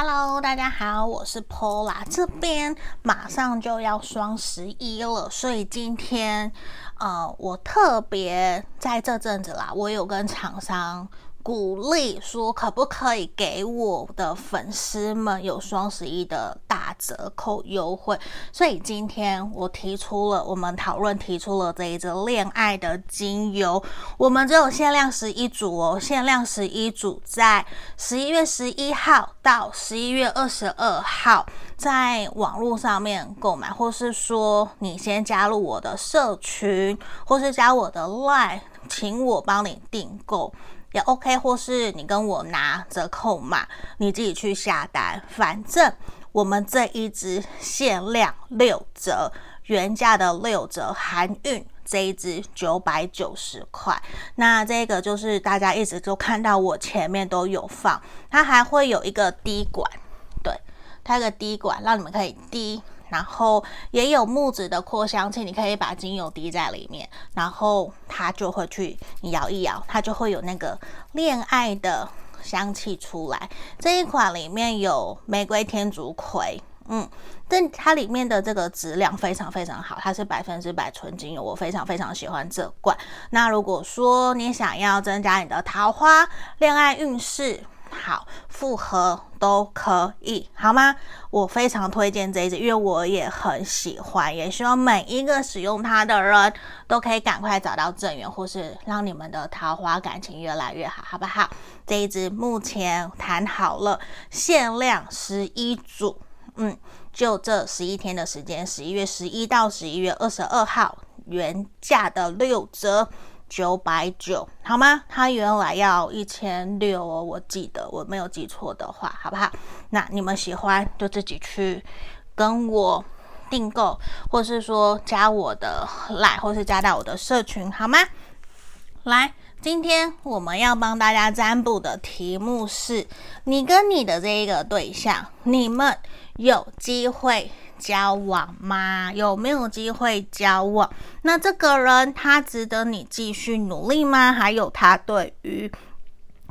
Hello，大家好，我是 Pola 这边马上就要双十一了，所以今天呃，我特别在这阵子啦，我有跟厂商。鼓励说可不可以给我的粉丝们有双十一的大折扣优惠？所以今天我提出了，我们讨论提出了这一支恋爱的精油，我们只有限量十一组哦，限量十一组，在十一月十一号到十一月二十二号，在网络上面购买，或是说你先加入我的社群，或是加我的 Line，请我帮你订购。也 OK，或是你跟我拿折扣码，你自己去下单。反正我们这一支限量六折，原价的六折含运，这一支九百九十块。那这个就是大家一直都看到我前面都有放，它还会有一个滴管，对，它有个滴管让你们可以滴。然后也有木质的扩香器，你可以把精油滴在里面，然后它就会去你摇一摇，它就会有那个恋爱的香气出来。这一款里面有玫瑰天竺葵，嗯，但它里面的这个质量非常非常好，它是百分之百纯精油，我非常非常喜欢这罐。那如果说你想要增加你的桃花、恋爱运势，好，复合都可以，好吗？我非常推荐这一支，因为我也很喜欢，也希望每一个使用它的人都可以赶快找到正缘，或是让你们的桃花感情越来越好，好不好？这一支目前谈好了，限量十一组，嗯，就这十一天的时间，十一月十一到十一月二十二号，原价的六折。九百九，好吗？它原来要一千六哦，我记得我没有记错的话，好不好？那你们喜欢就自己去跟我订购，或是说加我的赖或是加到我的社群，好吗？来，今天我们要帮大家占卜的题目是：你跟你的这一个对象，你们有机会交往吗？有没有机会交往？那这个人他值得你继续努力吗？还有他对于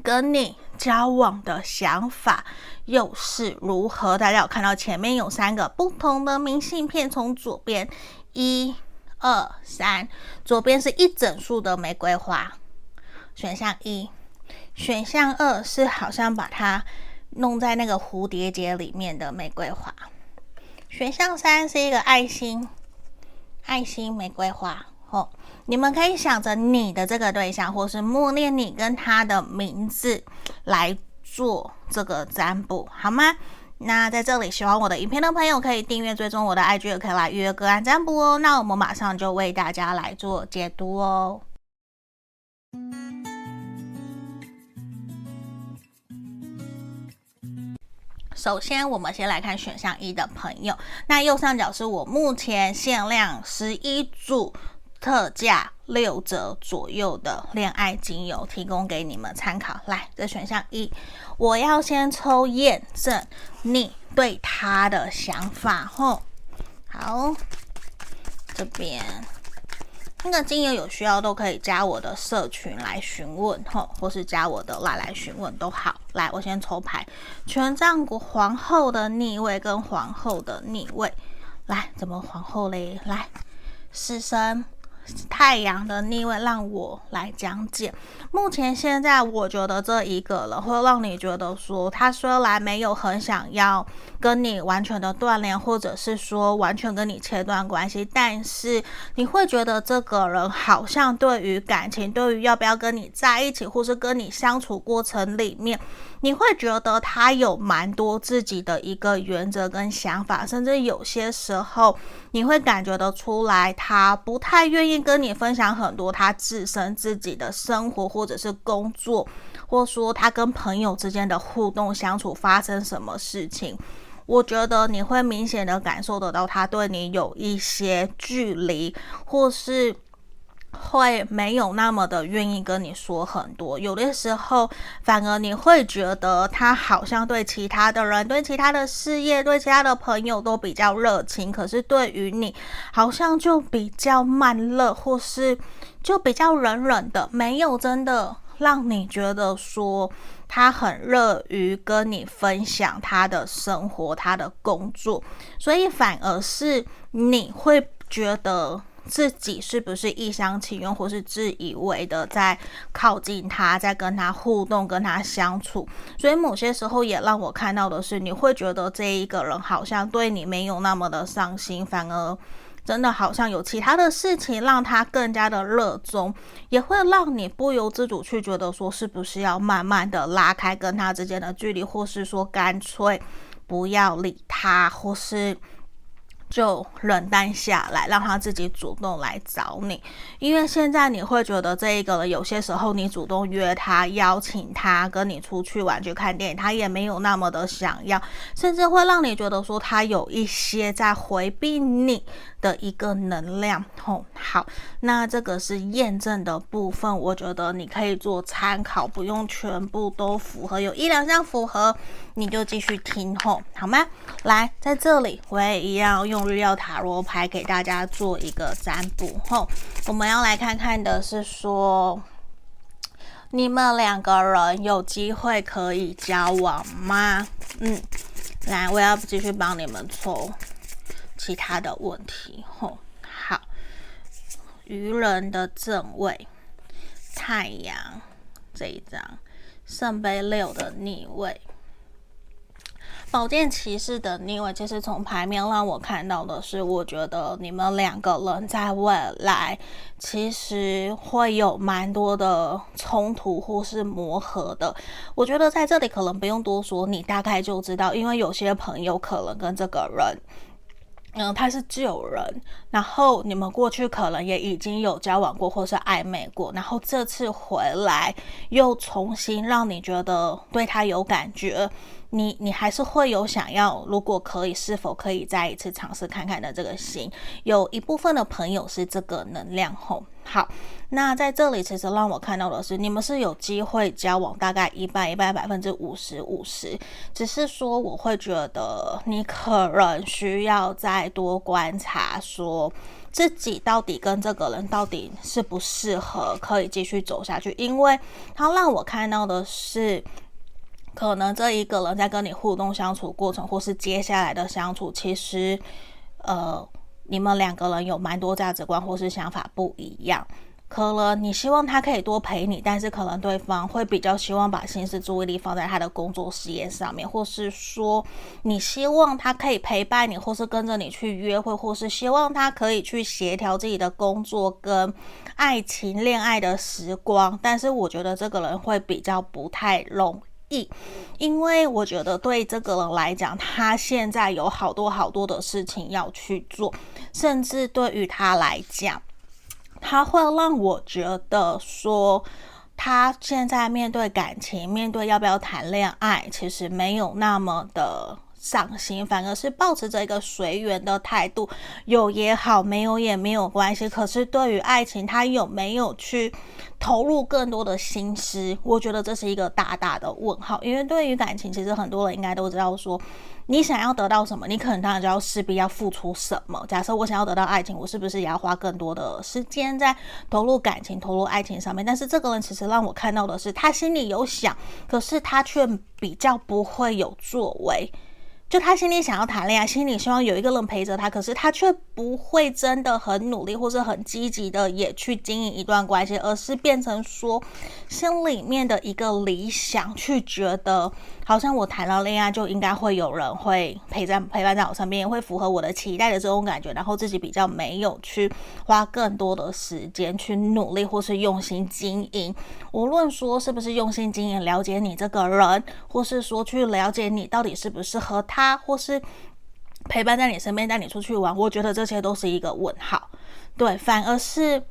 跟你交往的想法又是如何？大家有看到前面有三个不同的明信片，从左边一、二、三，左边是一整束的玫瑰花，选项一；选项二是好像把它弄在那个蝴蝶结里面的玫瑰花。选项三是一个爱心，爱心玫瑰花。哦，你们可以想着你的这个对象，或是默念你跟他的名字来做这个占卜，好吗？那在这里喜欢我的影片的朋友，可以订阅追踪我的 IG，也可以来预约个案占卜哦。那我们马上就为大家来做解读哦。首先，我们先来看选项一的朋友。那右上角是我目前限量十一组，特价六折左右的恋爱精油，提供给你们参考。来，这选项一，我要先抽验证你对他的想法。吼，好，这边。那个精油有需要都可以加我的社群来询问吼，或是加我的来来询问都好。来，我先抽牌，权杖国皇后的逆位跟皇后的逆位。来，怎么皇后嘞？来，死神。太阳的逆位，让我来讲解。目前现在，我觉得这一个人会让你觉得说，他虽然没有很想要跟你完全的断联，或者是说完全跟你切断关系，但是你会觉得这个人好像对于感情，对于要不要跟你在一起，或是跟你相处过程里面，你会觉得他有蛮多自己的一个原则跟想法，甚至有些时候你会感觉得出来，他不太愿意。跟你分享很多他自身自己的生活，或者是工作，或说他跟朋友之间的互动相处发生什么事情，我觉得你会明显的感受得到他对你有一些距离，或是。会没有那么的愿意跟你说很多，有的时候反而你会觉得他好像对其他的人、对其他的事业、对其他的朋友都比较热情，可是对于你好像就比较慢热，或是就比较冷冷的，没有真的让你觉得说他很乐于跟你分享他的生活、他的工作，所以反而是你会觉得自己是不是一厢情愿，或是自以为的在靠近他，在跟他互动、跟他相处。所以某些时候也让我看到的是，你会觉得这一个人好像对你没有那么的上心，反而。真的好像有其他的事情让他更加的热衷，也会让你不由自主去觉得说，是不是要慢慢的拉开跟他之间的距离，或是说干脆不要理他，或是。就冷淡下来，让他自己主动来找你。因为现在你会觉得这一个人有些时候你主动约他、邀请他跟你出去玩、去看电影，他也没有那么的想要，甚至会让你觉得说他有一些在回避你的一个能量。哦，好，那这个是验证的部分，我觉得你可以做参考，不用全部都符合，有一两项符合你就继续听吼，好吗？来，在这里我也一样用。用日曜塔罗牌给大家做一个占卜后，我们要来看看的是说，你们两个人有机会可以交往吗？嗯，来，我要继续帮你们抽其他的问题后，好，愚人的正位，太阳这一张，圣杯六的逆位。宝剑骑士的逆位，其实从牌面让我看到的是，我觉得你们两个人在未来其实会有蛮多的冲突或是磨合的。我觉得在这里可能不用多说，你大概就知道，因为有些朋友可能跟这个人，嗯，他是旧人，然后你们过去可能也已经有交往过或是暧昧过，然后这次回来又重新让你觉得对他有感觉。你你还是会有想要，如果可以，是否可以再一次尝试看看的这个心？有一部分的朋友是这个能量吼。好，那在这里其实让我看到的是，你们是有机会交往，大概一半一半，百分之五十五十。只是说，我会觉得你可能需要再多观察，说自己到底跟这个人到底适不适合，可以继续走下去。因为他让我看到的是。可能这一个人在跟你互动相处过程，或是接下来的相处，其实，呃，你们两个人有蛮多价值观或是想法不一样。可能你希望他可以多陪你，但是可能对方会比较希望把心思注意力放在他的工作事业上面，或是说你希望他可以陪伴你，或是跟着你去约会，或是希望他可以去协调自己的工作跟爱情、恋爱的时光。但是我觉得这个人会比较不太容。意，因为我觉得对这个人来讲，他现在有好多好多的事情要去做，甚至对于他来讲，他会让我觉得说，他现在面对感情，面对要不要谈恋爱，其实没有那么的上心，反而是抱持着一个随缘的态度，有也好，没有也没有关系。可是对于爱情，他有没有去投入更多的心思？我觉得这是一个大大的问号。因为对于感情，其实很多人应该都知道说，你想要得到什么，你可能当然就要势必要付出什么。假设我想要得到爱情，我是不是也要花更多的时间在投入感情、投入爱情上面？但是这个人其实让我看到的是，他心里有想，可是他却比较不会有作为。就他心里想要谈恋爱，心里希望有一个人陪着他，可是他却不会真的很努力，或是很积极的也去经营一段关系，而是变成说心里面的一个理想，去觉得好像我谈了恋爱就应该会有人会陪在陪伴在我身边，会符合我的期待的这种感觉，然后自己比较没有去花更多的时间去努力或是用心经营。无论说是不是用心经营，了解你这个人，或是说去了解你到底适不适合。他或是陪伴在你身边，带你出去玩，我觉得这些都是一个问号。对，反而是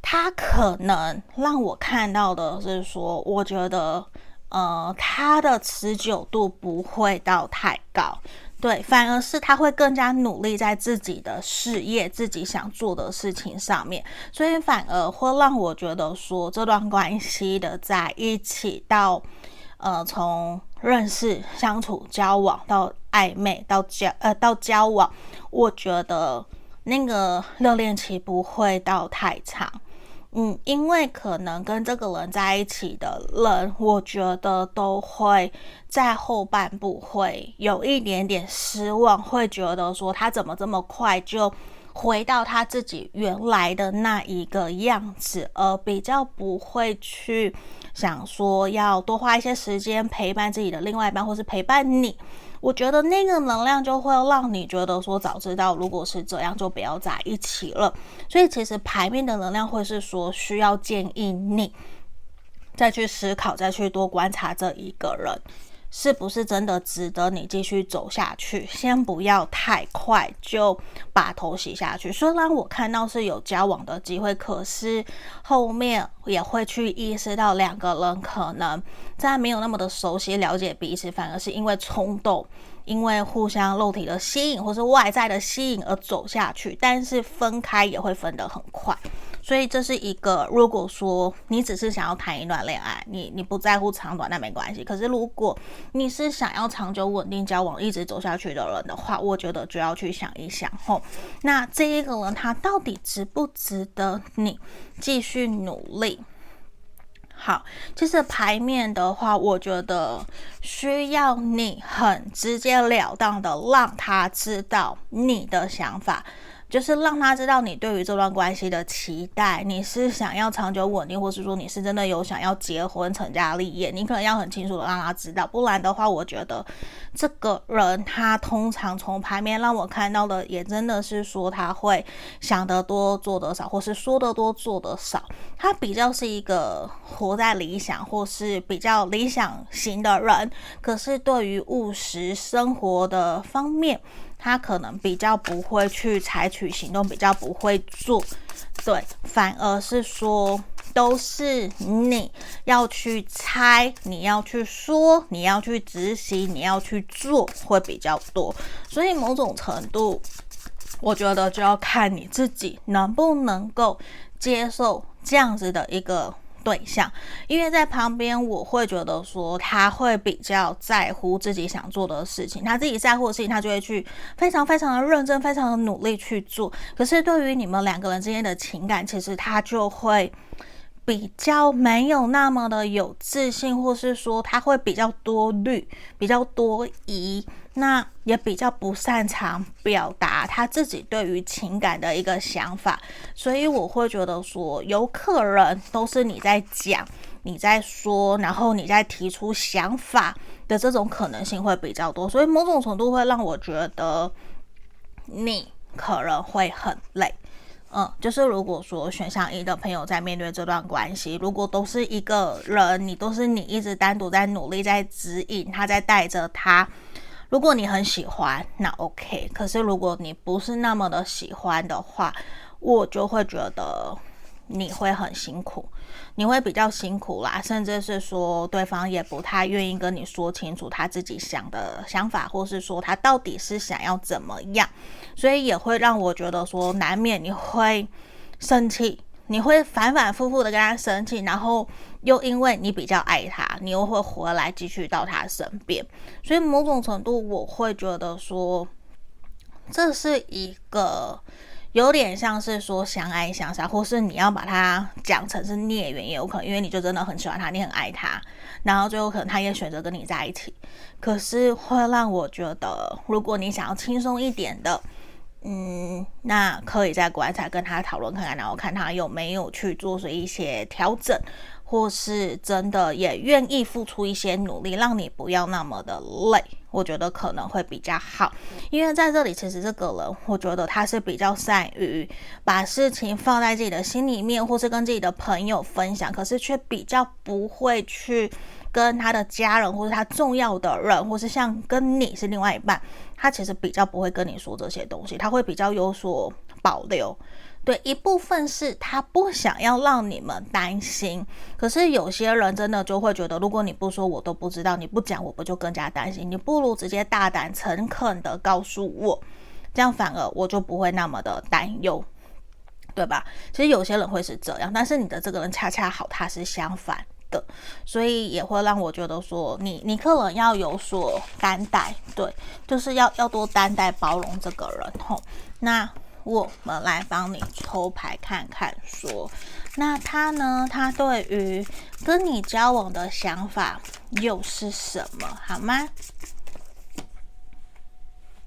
他可能让我看到的是说，我觉得呃，他的持久度不会到太高。对，反而是他会更加努力在自己的事业、自己想做的事情上面，所以反而会让我觉得说，这段关系的在一起到呃从。认识、相处、交往到暧昧到交呃到交往，我觉得那个热恋期不会到太长，嗯，因为可能跟这个人在一起的人，我觉得都会在后半部会有一点点失望，会觉得说他怎么这么快就回到他自己原来的那一个样子，而比较不会去想说要多花一些时间陪伴自己的另外一半，或是陪伴你。我觉得那个能量就会让你觉得说，早知道如果是这样，就不要在一起了。所以其实牌面的能量会是说，需要建议你再去思考，再去多观察这一个人。是不是真的值得你继续走下去？先不要太快就把头洗下去。虽然我看到是有交往的机会，可是后面也会去意识到两个人可能在没有那么的熟悉、了解彼此，反而是因为冲动。因为互相肉体的吸引，或是外在的吸引而走下去，但是分开也会分得很快，所以这是一个。如果说你只是想要谈一段恋爱，你你不在乎长短，那没关系。可是如果你是想要长久稳定交往，一直走下去的人的话，我觉得就要去想一想吼，那这一个人他到底值不值得你继续努力？好，其实牌面的话，我觉得需要你很直截了当的让他知道你的想法。就是让他知道你对于这段关系的期待，你是想要长久稳定，或是说你是真的有想要结婚成家立业，你可能要很清楚的让他知道，不然的话，我觉得这个人他通常从牌面让我看到的，也真的是说他会想得多做得少，或是说得多做得少，他比较是一个活在理想或是比较理想型的人，可是对于务实生活的方面。他可能比较不会去采取行动，比较不会做，对，反而是说都是你要去猜，你要去说，你要去执行，你要去做，会比较多。所以某种程度，我觉得就要看你自己能不能够接受这样子的一个。对象，因为在旁边，我会觉得说他会比较在乎自己想做的事情，他自己在乎的事情，他就会去非常非常的认真，非常的努力去做。可是对于你们两个人之间的情感，其实他就会比较没有那么的有自信，或是说他会比较多虑，比较多疑。那也比较不擅长表达他自己对于情感的一个想法，所以我会觉得说，有可能都是你在讲，你在说，然后你在提出想法的这种可能性会比较多，所以某种程度会让我觉得你可能会很累。嗯，就是如果说选项一的朋友在面对这段关系，如果都是一个人，你都是你一直单独在努力在指引他，在带着他。如果你很喜欢，那 OK。可是如果你不是那么的喜欢的话，我就会觉得你会很辛苦，你会比较辛苦啦，甚至是说对方也不太愿意跟你说清楚他自己想的想法，或是说他到底是想要怎么样，所以也会让我觉得说难免你会生气。你会反反复复的跟他生气，然后又因为你比较爱他，你又会回来继续到他身边，所以某种程度我会觉得说，这是一个有点像是说相爱相杀，或是你要把它讲成是孽缘也有可能，因为你就真的很喜欢他，你很爱他，然后最后可能他也选择跟你在一起，可是会让我觉得，如果你想要轻松一点的。嗯，那可以再观察，跟他讨论看看，然后看他有没有去做出一些调整，或是真的也愿意付出一些努力，让你不要那么的累。我觉得可能会比较好，因为在这里，其实这个人，我觉得他是比较善于把事情放在自己的心里面，或是跟自己的朋友分享，可是却比较不会去。跟他的家人，或是他重要的人，或是像跟你是另外一半，他其实比较不会跟你说这些东西，他会比较有所保留。对，一部分是他不想要让你们担心，可是有些人真的就会觉得，如果你不说，我都不知道；你不讲，我不就更加担心？你不如直接大胆诚恳的告诉我，这样反而我就不会那么的担忧，对吧？其实有些人会是这样，但是你的这个人恰恰好，他是相反。的，所以也会让我觉得说你，你你可能要有所担待，对，就是要要多担待包容这个人吼。那我们来帮你抽牌看看，说那他呢？他对于跟你交往的想法又是什么？好吗？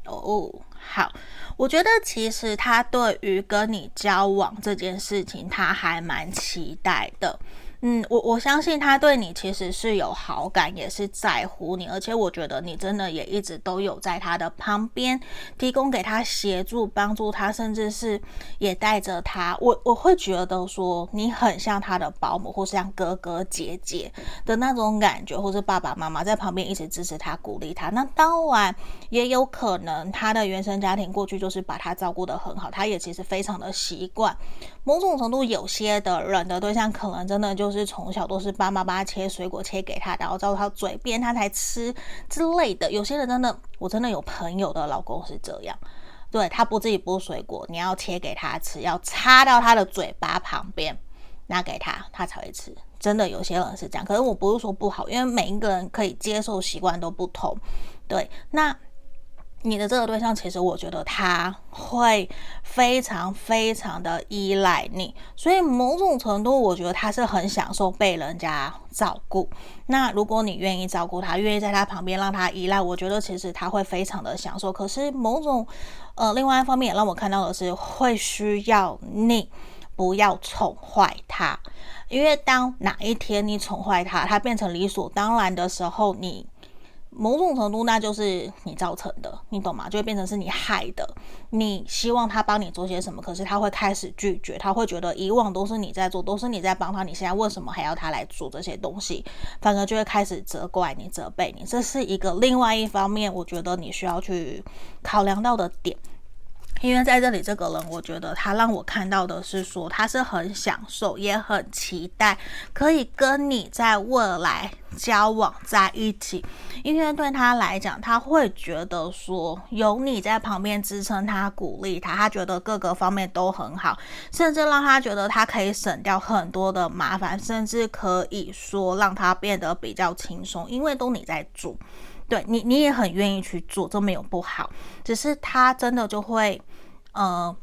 哦，好，我觉得其实他对于跟你交往这件事情，他还蛮期待的。嗯，我我相信他对你其实是有好感，也是在乎你，而且我觉得你真的也一直都有在他的旁边，提供给他协助、帮助他，甚至是也带着他。我我会觉得说你很像他的保姆，或是像哥哥姐姐的那种感觉，或是爸爸妈妈在旁边一直支持他、鼓励他。那当然也有可能他的原生家庭过去就是把他照顾得很好，他也其实非常的习惯。某种程度，有些的人的对象可能真的就。是从小都是爸妈爸切水果切给他，然后照到嘴边他才吃之类的。有些人真的，我真的有朋友的老公是这样，对，他不自己剥水果，你要切给他吃，要插到他的嘴巴旁边拿给他，他才会吃。真的有些人是这样，可是我不是说不好，因为每一个人可以接受习惯都不同。对，那。你的这个对象，其实我觉得他会非常非常的依赖你，所以某种程度，我觉得他是很享受被人家照顾。那如果你愿意照顾他，愿意在他旁边让他依赖，我觉得其实他会非常的享受。可是某种呃，另外一方面也让我看到的是，会需要你不要宠坏他，因为当哪一天你宠坏他，他变成理所当然的时候，你。某种程度，那就是你造成的，你懂吗？就会变成是你害的。你希望他帮你做些什么，可是他会开始拒绝，他会觉得以往都是你在做，都是你在帮他，你现在为什么还要他来做这些东西？反而就会开始责怪你、责备你。这是一个另外一方面，我觉得你需要去考量到的点。因为在这里，这个人，我觉得他让我看到的是说，他是很享受，也很期待可以跟你在未来交往在一起。因为对他来讲，他会觉得说，有你在旁边支撑他、鼓励他，他觉得各个方面都很好，甚至让他觉得他可以省掉很多的麻烦，甚至可以说让他变得比较轻松，因为都你在做。对你，你也很愿意去做，这没有不好，只是他真的就会，呃，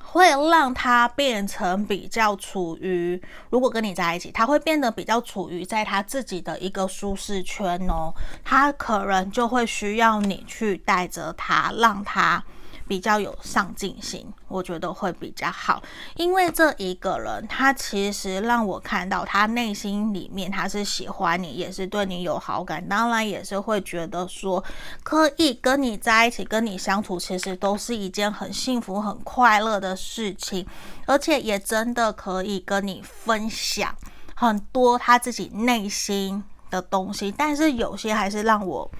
会让他变成比较处于，如果跟你在一起，他会变得比较处于在他自己的一个舒适圈哦，他可能就会需要你去带着他，让他。比较有上进心，我觉得会比较好，因为这一个人他其实让我看到他内心里面他是喜欢你，也是对你有好感，当然也是会觉得说可以跟你在一起，跟你相处，其实都是一件很幸福、很快乐的事情，而且也真的可以跟你分享很多他自己内心的东西，但是有些还是让我。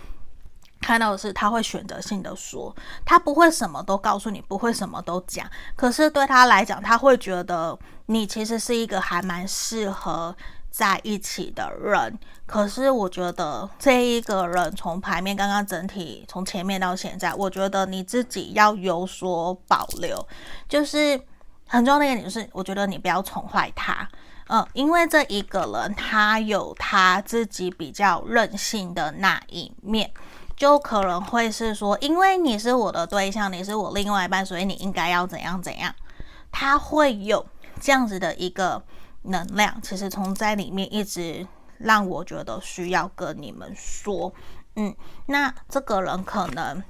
看到的是，他会选择性的说，他不会什么都告诉你，不会什么都讲。可是对他来讲，他会觉得你其实是一个还蛮适合在一起的人。可是我觉得这一个人从牌面刚刚整体从前面到现在，我觉得你自己要有所保留。就是很重要的一点就是，我觉得你不要宠坏他，嗯，因为这一个人他有他自己比较任性的那一面。就可能会是说，因为你是我的对象，你是我另外一半，所以你应该要怎样怎样。他会有这样子的一个能量，其实从在里面一直让我觉得需要跟你们说，嗯，那这个人可能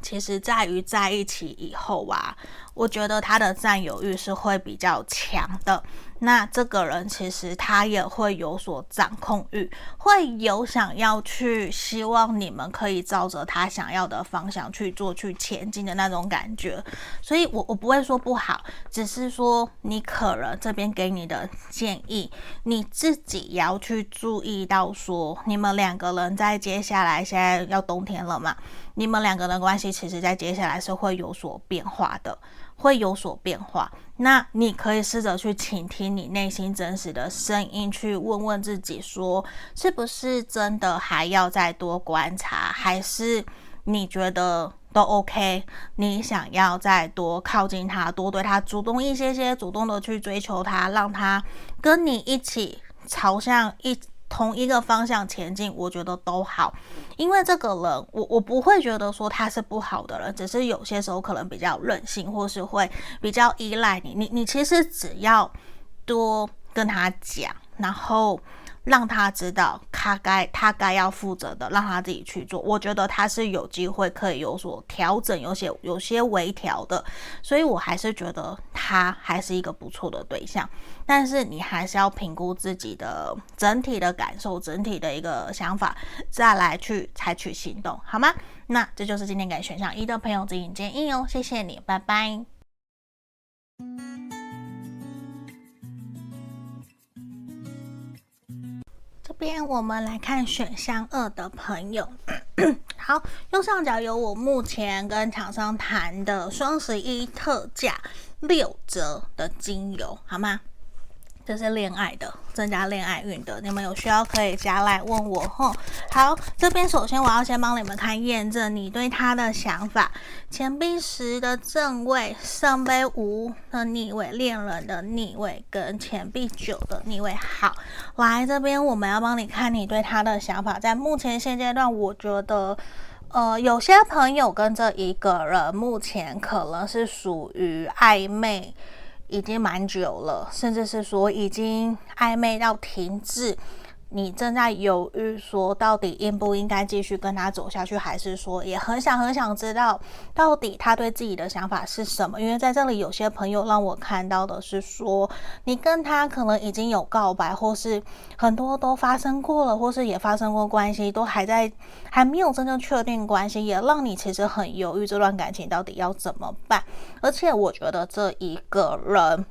其实在于在一起以后啊，我觉得他的占有欲是会比较强的。那这个人其实他也会有所掌控欲，会有想要去希望你们可以照着他想要的方向去做、去前进的那种感觉。所以我，我不会说不好，只是说你可能这边给你的建议，你自己也要去注意到说，你们两个人在接下来现在要冬天了嘛，你们两个人关系其实在接下来是会有所变化的。会有所变化，那你可以试着去倾听你内心真实的声音，去问问自己说，是不是真的还要再多观察，还是你觉得都 OK？你想要再多靠近他，多对他主动一些些，主动的去追求他，让他跟你一起朝向一同一个方向前进，我觉得都好。因为这个人，我我不会觉得说他是不好的人，只是有些时候可能比较任性，或是会比较依赖你。你你其实只要多跟他讲，然后。让他知道他该他该要负责的，让他自己去做。我觉得他是有机会可以有所调整，有些有些微调的，所以我还是觉得他还是一个不错的对象。但是你还是要评估自己的整体的感受，整体的一个想法，再来去采取行动，好吗？那这就是今天给选项一的朋友指引建议哦，谢谢你，拜拜。边我们来看选项二的朋友，好，右上角有我目前跟厂商谈的双十一特价六折的精油，好吗？这是恋爱的，增加恋爱运的，你们有需要可以加来问我吼。好，这边首先我要先帮你们看验证你对他的想法。钱币十的正位，圣杯五的逆位，恋人的逆位，跟钱币九的逆位。好，来这边我们要帮你看你对他的想法。在目前现阶段，我觉得，呃，有些朋友跟这一个人目前可能是属于暧昧。已经蛮久了，甚至是说已经暧昧到停滞。你正在犹豫，说到底应不应该继续跟他走下去，还是说也很想很想知道到底他对自己的想法是什么？因为在这里有些朋友让我看到的是说，你跟他可能已经有告白，或是很多都发生过了，或是也发生过关系，都还在还没有真正确定关系，也让你其实很犹豫这段感情到底要怎么办。而且我觉得这一个人。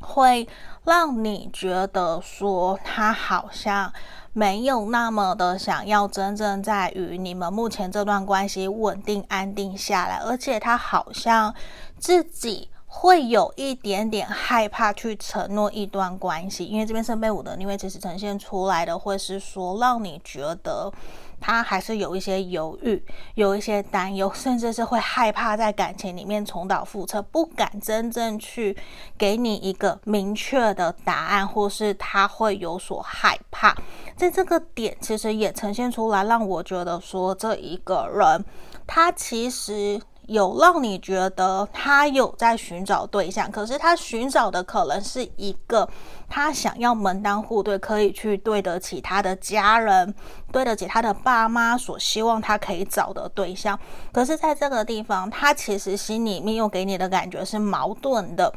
会让你觉得说他好像没有那么的想要真正在与你们目前这段关系稳定安定下来，而且他好像自己会有一点点害怕去承诺一段关系，因为这边圣杯五的逆位其实呈现出来的会是说让你觉得。他还是有一些犹豫，有一些担忧，甚至是会害怕在感情里面重蹈覆辙，不敢真正去给你一个明确的答案，或是他会有所害怕。在这个点，其实也呈现出来，让我觉得说这一个人，他其实。有让你觉得他有在寻找对象，可是他寻找的可能是一个他想要门当户对，可以去对得起他的家人，对得起他的爸妈所希望他可以找的对象。可是，在这个地方，他其实心里面又给你的感觉是矛盾的，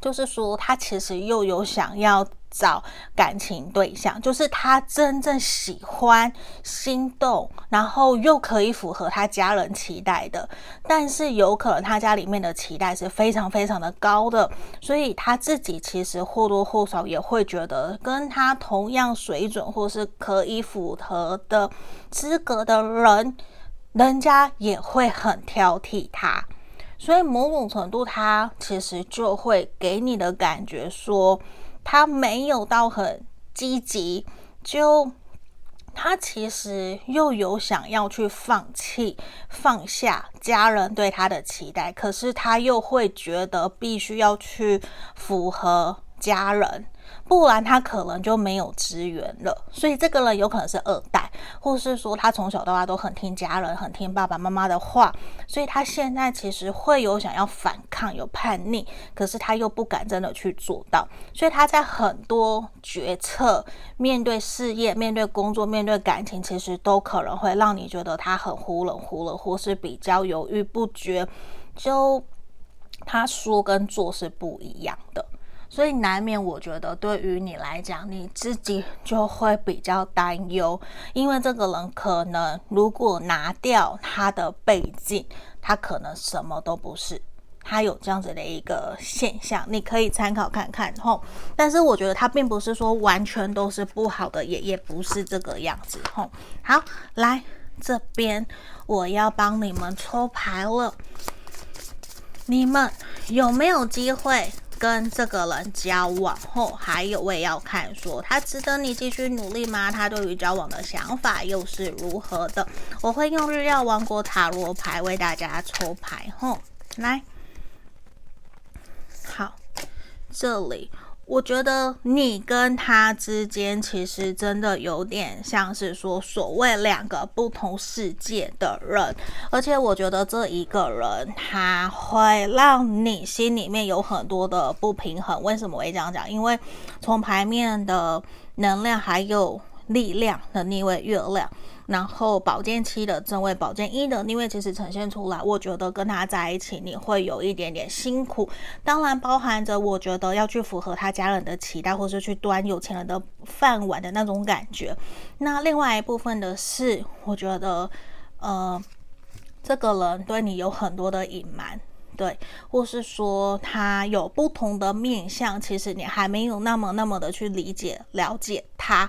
就是说他其实又有想要。找感情对象，就是他真正喜欢、心动，然后又可以符合他家人期待的。但是有可能他家里面的期待是非常非常的高的，所以他自己其实或多或少也会觉得，跟他同样水准或是可以符合的资格的人，人家也会很挑剔他。所以某种程度，他其实就会给你的感觉说。他没有到很积极，就他其实又有想要去放弃、放下家人对他的期待，可是他又会觉得必须要去符合家人。不然他可能就没有资源了，所以这个人有可能是二代，或是说他从小到大都很听家人、很听爸爸妈妈的话，所以他现在其实会有想要反抗、有叛逆，可是他又不敢真的去做到，所以他在很多决策、面对事业、面对工作、面对感情，其实都可能会让你觉得他很忽冷忽热，或是比较犹豫不决，就他说跟做是不一样的。所以难免，我觉得对于你来讲，你自己就会比较担忧，因为这个人可能如果拿掉他的背景，他可能什么都不是，他有这样子的一个现象，你可以参考看看吼。但是我觉得他并不是说完全都是不好的，也也不是这个样子吼。好，来这边我要帮你们抽牌了，你们有没有机会？跟这个人交往后，还有我也要看说他值得你继续努力吗？他对于交往的想法又是如何的？我会用日料王国塔罗牌为大家抽牌后，来，好，这里我觉得你跟他之间其实真的有点像是说所谓两个不同世界的人，而且我觉得这一个人他会让你心里面有很多的不平衡。为什么我会这样讲？因为从牌面的能量还有力量的逆位月亮。然后宝剑七的正位，宝剑一的逆位，其实呈现出来，我觉得跟他在一起你会有一点点辛苦，当然包含着我觉得要去符合他家人的期待，或是去端有钱人的饭碗的那种感觉。那另外一部分的是，我觉得，呃，这个人对你有很多的隐瞒，对，或是说他有不同的面向，其实你还没有那么那么的去理解了解他。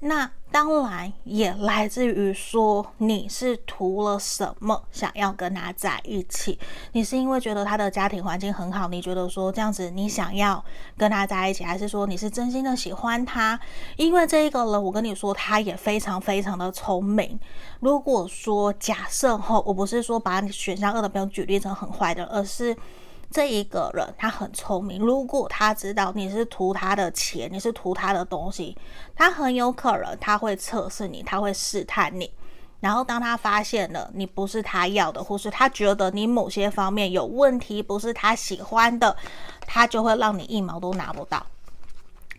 那当然也来自于说你是图了什么想要跟他在一起？你是因为觉得他的家庭环境很好，你觉得说这样子你想要跟他在一起，还是说你是真心的喜欢他？因为这一个人，我跟你说，他也非常非常的聪明。如果说假设后，我不是说把你选项二的朋友举例成很坏的，而是。这一个人他很聪明，如果他知道你是图他的钱，你是图他的东西，他很有可能他会测试你，他会试探你，然后当他发现了你不是他要的，或是他觉得你某些方面有问题，不是他喜欢的，他就会让你一毛都拿不到。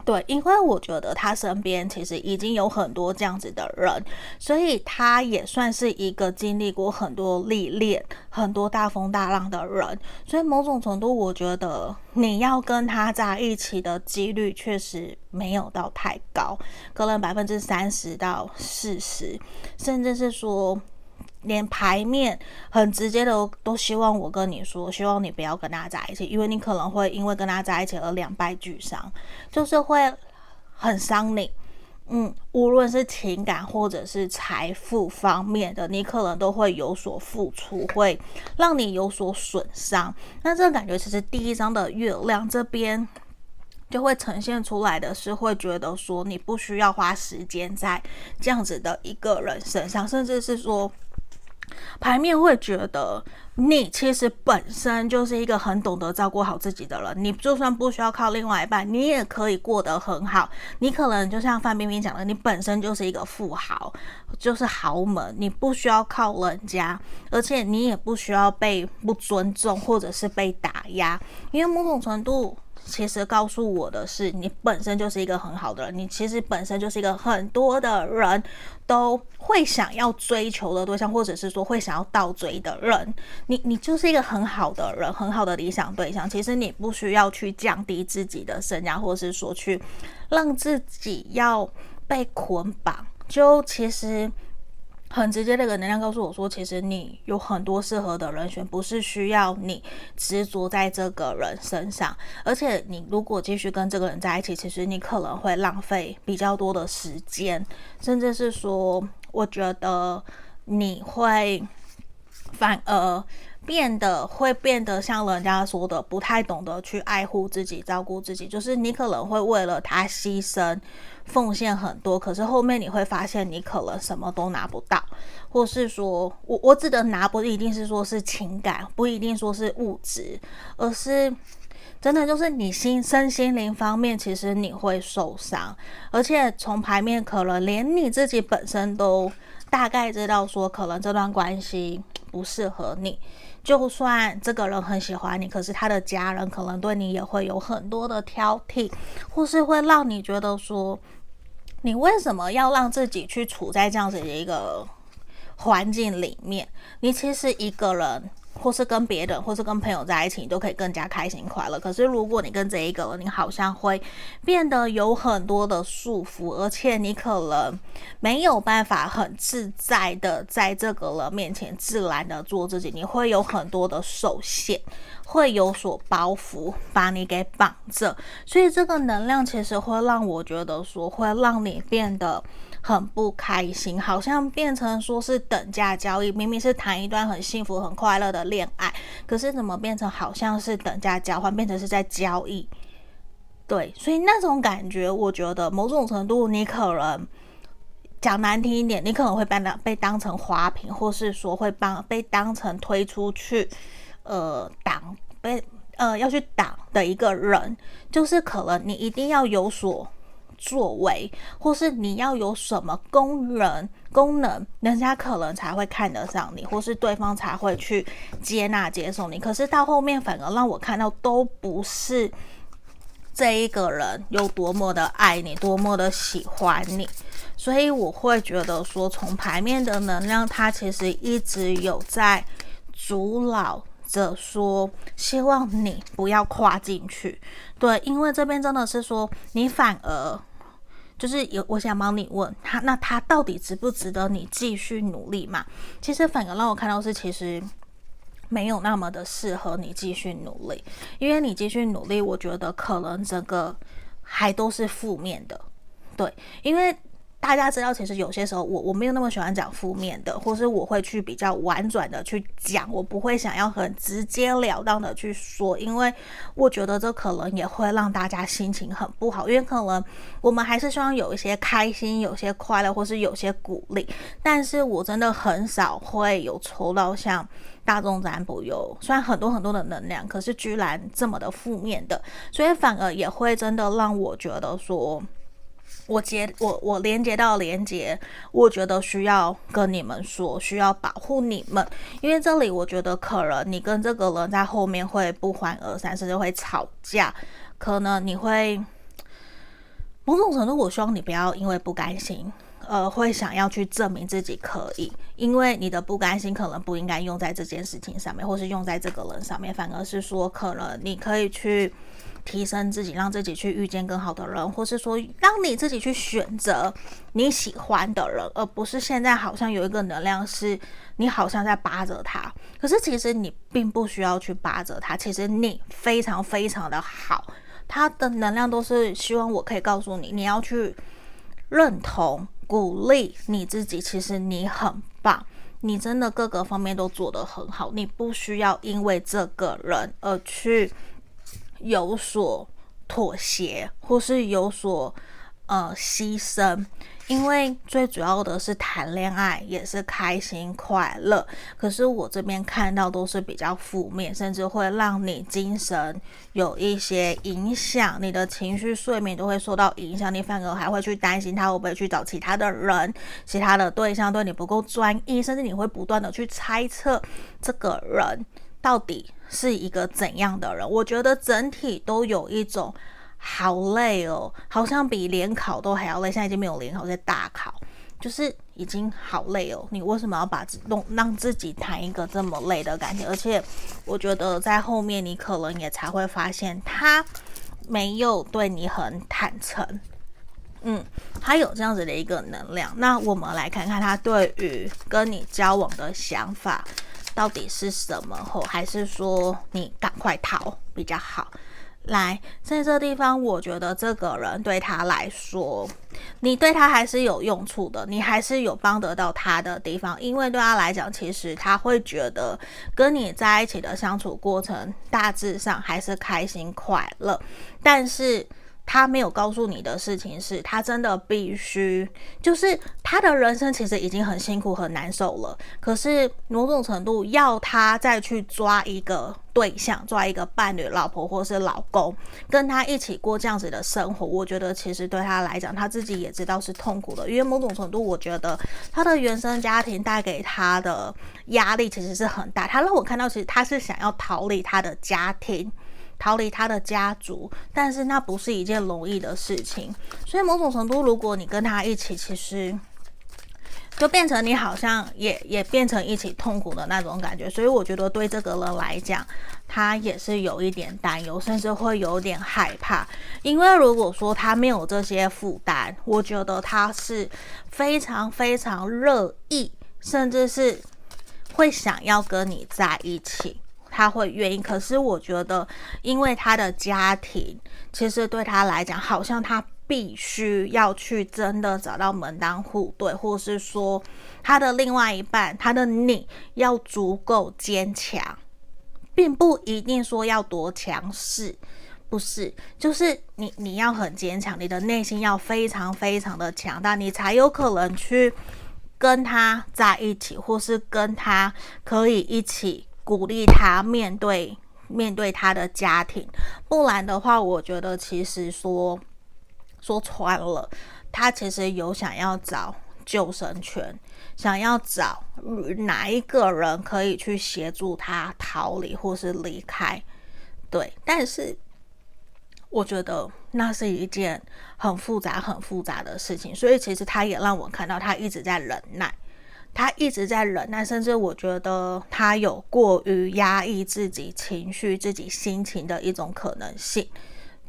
对，因为我觉得他身边其实已经有很多这样子的人，所以他也算是一个经历过很多历练、很多大风大浪的人。所以某种程度，我觉得你要跟他在一起的几率确实没有到太高，可能百分之三十到四十，甚至是说。连牌面很直接的都希望我跟你说，希望你不要跟他在一起，因为你可能会因为跟他在一起而两败俱伤，就是会很伤你。嗯，无论是情感或者是财富方面的，你可能都会有所付出，会让你有所损伤。那这个感觉其实第一张的月亮这边就会呈现出来的是，会觉得说你不需要花时间在这样子的一个人身上，甚至是说。牌面会觉得你其实本身就是一个很懂得照顾好自己的人，你就算不需要靠另外一半，你也可以过得很好。你可能就像范冰冰讲的，你本身就是一个富豪，就是豪门，你不需要靠人家，而且你也不需要被不尊重或者是被打压，因为某种程度。其实告诉我的是，你本身就是一个很好的人，你其实本身就是一个很多的人都会想要追求的对象，或者是说会想要倒追的人。你你就是一个很好的人，很好的理想对象。其实你不需要去降低自己的身价，或者是说去让自己要被捆绑。就其实。很直接的一个能量告诉我说，其实你有很多适合的人选，不是需要你执着在这个人身上。而且你如果继续跟这个人在一起，其实你可能会浪费比较多的时间，甚至是说，我觉得你会反而变得会变得像人家说的，不太懂得去爱护自己、照顾自己，就是你可能会为了他牺牲。奉献很多，可是后面你会发现你可能什么都拿不到，或是说我我指的拿不一定是说是情感，不一定说是物质，而是真的就是你心身心灵方面，其实你会受伤，而且从牌面可能连你自己本身都大概知道说，可能这段关系不适合你。就算这个人很喜欢你，可是他的家人可能对你也会有很多的挑剔，或是会让你觉得说。你为什么要让自己去处在这样子的一个环境里面？你其实一个人，或是跟别人，或是跟朋友在一起，你都可以更加开心快乐。可是如果你跟这一个人，你好像会变得有很多的束缚，而且你可能没有办法很自在的在这个人面前自然的做自己，你会有很多的受限。会有所包袱，把你给绑着，所以这个能量其实会让我觉得说，会让你变得很不开心，好像变成说是等价交易。明明是谈一段很幸福、很快乐的恋爱，可是怎么变成好像是等价交换，变成是在交易？对，所以那种感觉，我觉得某种程度，你可能讲难听一点，你可能会被当被当成花瓶，或是说会帮被当成推出去。呃，挡被呃要去挡的一个人，就是可能你一定要有所作为，或是你要有什么功能功能，人家可能才会看得上你，或是对方才会去接纳接受你。可是到后面反而让我看到都不是这一个人有多么的爱你，多么的喜欢你。所以我会觉得说，从牌面的能量，它其实一直有在阻挠着说，希望你不要跨进去。对，因为这边真的是说，你反而就是有，我想帮你问他，那他到底值不值得你继续努力嘛？其实反而让我看到是，其实没有那么的适合你继续努力，因为你继续努力，我觉得可能整个还都是负面的。对，因为。大家知道，其实有些时候我我没有那么喜欢讲负面的，或是我会去比较婉转的去讲，我不会想要很直截了当的去说，因为我觉得这可能也会让大家心情很不好，因为可能我们还是希望有一些开心、有些快乐，或是有些鼓励。但是我真的很少会有抽到像大众占卜有，虽然很多很多的能量，可是居然这么的负面的，所以反而也会真的让我觉得说。我接我我连接到连接，我觉得需要跟你们说，需要保护你们，因为这里我觉得可能你跟这个人在后面会不欢而散，甚至会吵架，可能你会某种程度，我希望你不要因为不甘心，呃，会想要去证明自己可以，因为你的不甘心可能不应该用在这件事情上面，或是用在这个人上面，反而是说可能你可以去。提升自己，让自己去遇见更好的人，或是说让你自己去选择你喜欢的人，而不是现在好像有一个能量是你好像在扒着他，可是其实你并不需要去扒着他，其实你非常非常的好，他的能量都是希望我可以告诉你，你要去认同、鼓励你自己，其实你很棒，你真的各个方面都做得很好，你不需要因为这个人而去。有所妥协，或是有所呃牺牲，因为最主要的是谈恋爱也是开心快乐。可是我这边看到都是比较负面，甚至会让你精神有一些影响，你的情绪、睡眠都会受到影响。你反而还会去担心他会不会去找其他的人、其他的对象对你不够专一，甚至你会不断的去猜测这个人。到底是一个怎样的人？我觉得整体都有一种好累哦，好像比联考都还要累。现在已经没有联考，在大考，就是已经好累哦。你为什么要把弄让自己谈一个这么累的感情？而且我觉得在后面你可能也才会发现他没有对你很坦诚。嗯，他有这样子的一个能量。那我们来看看他对于跟你交往的想法。到底是什么？或还是说你赶快逃比较好？来，在这地方，我觉得这个人对他来说，你对他还是有用处的，你还是有帮得到他的地方。因为对他来讲，其实他会觉得跟你在一起的相处过程大致上还是开心快乐，但是。他没有告诉你的事情是，他真的必须，就是他的人生其实已经很辛苦很难受了。可是某种程度要他再去抓一个对象，抓一个伴侣、老婆或是老公，跟他一起过这样子的生活，我觉得其实对他来讲，他自己也知道是痛苦的。因为某种程度，我觉得他的原生家庭带给他的压力其实是很大。他让我看到，其实他是想要逃离他的家庭。逃离他的家族，但是那不是一件容易的事情。所以某种程度，如果你跟他一起，其实就变成你好像也也变成一起痛苦的那种感觉。所以我觉得对这个人来讲，他也是有一点担忧，甚至会有点害怕。因为如果说他没有这些负担，我觉得他是非常非常乐意，甚至是会想要跟你在一起。他会愿意，可是我觉得，因为他的家庭，其实对他来讲，好像他必须要去真的找到门当户对，或是说他的另外一半，他的你要足够坚强，并不一定说要多强势，不是，就是你你要很坚强，你的内心要非常非常的强大，你才有可能去跟他在一起，或是跟他可以一起。鼓励他面对面对他的家庭，不然的话，我觉得其实说说穿了，他其实有想要找救生圈，想要找哪一个人可以去协助他逃离或是离开，对，但是。我觉得那是一件很复杂、很复杂的事情，所以其实他也让我看到他一直在忍耐，他一直在忍耐，甚至我觉得他有过于压抑自己情绪、自己心情的一种可能性。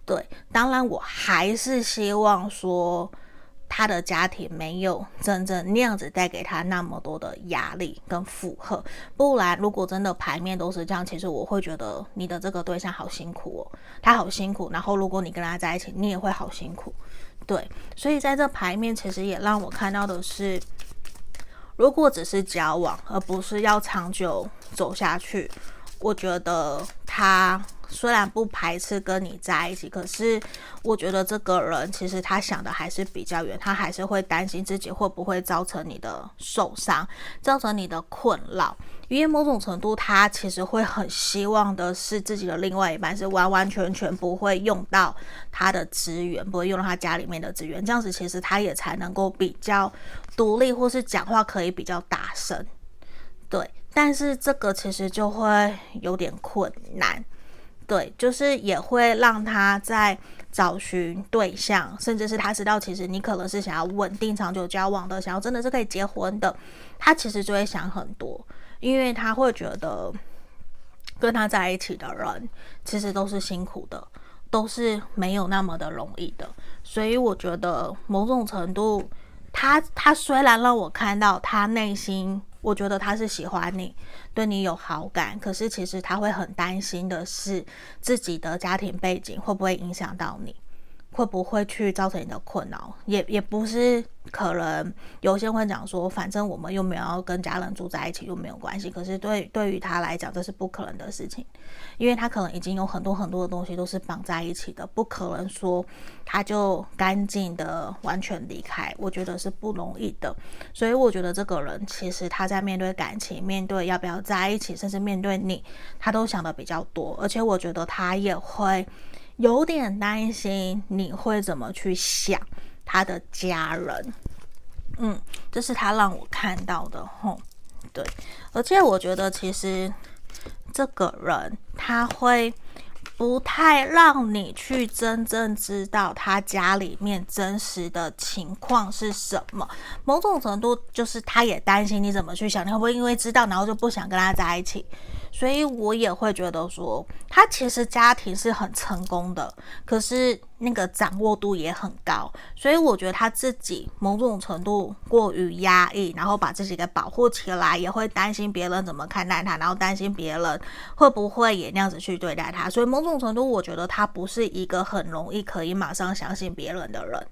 对，当然我还是希望说。他的家庭没有真正那样子带给他那么多的压力跟负荷，不然如果真的牌面都是这样，其实我会觉得你的这个对象好辛苦哦，他好辛苦。然后如果你跟他在一起，你也会好辛苦。对，所以在这牌面其实也让我看到的是，如果只是交往，而不是要长久走下去，我觉得他。虽然不排斥跟你在一起，可是我觉得这个人其实他想的还是比较远，他还是会担心自己会不会造成你的受伤，造成你的困扰。因为某种程度，他其实会很希望的是自己的另外一半是完完全全不会用到他的资源，不会用到他家里面的资源，这样子其实他也才能够比较独立，或是讲话可以比较大声。对，但是这个其实就会有点困难。对，就是也会让他在找寻对象，甚至是他知道其实你可能是想要稳定长久交往的，想要真的是可以结婚的，他其实就会想很多，因为他会觉得跟他在一起的人其实都是辛苦的，都是没有那么的容易的，所以我觉得某种程度，他他虽然让我看到他内心。我觉得他是喜欢你，对你有好感，可是其实他会很担心的是自己的家庭背景会不会影响到你。会不会去造成你的困扰？也也不是可能，有些人会讲说，反正我们又没有跟家人住在一起，又没有关系。可是对对于他来讲，这是不可能的事情，因为他可能已经有很多很多的东西都是绑在一起的，不可能说他就干净的完全离开。我觉得是不容易的。所以我觉得这个人其实他在面对感情，面对要不要在一起，甚至面对你，他都想的比较多。而且我觉得他也会。有点担心你会怎么去想他的家人，嗯，这是他让我看到的吼，对，而且我觉得其实这个人他会不太让你去真正知道他家里面真实的情况是什么，某种程度就是他也担心你怎么去想，你会不会因为知道然后就不想跟他在一起。所以我也会觉得说，他其实家庭是很成功的，可是那个掌握度也很高。所以我觉得他自己某种程度过于压抑，然后把自己给保护起来，也会担心别人怎么看待他，然后担心别人会不会也那样子去对待他。所以某种程度，我觉得他不是一个很容易可以马上相信别人的人。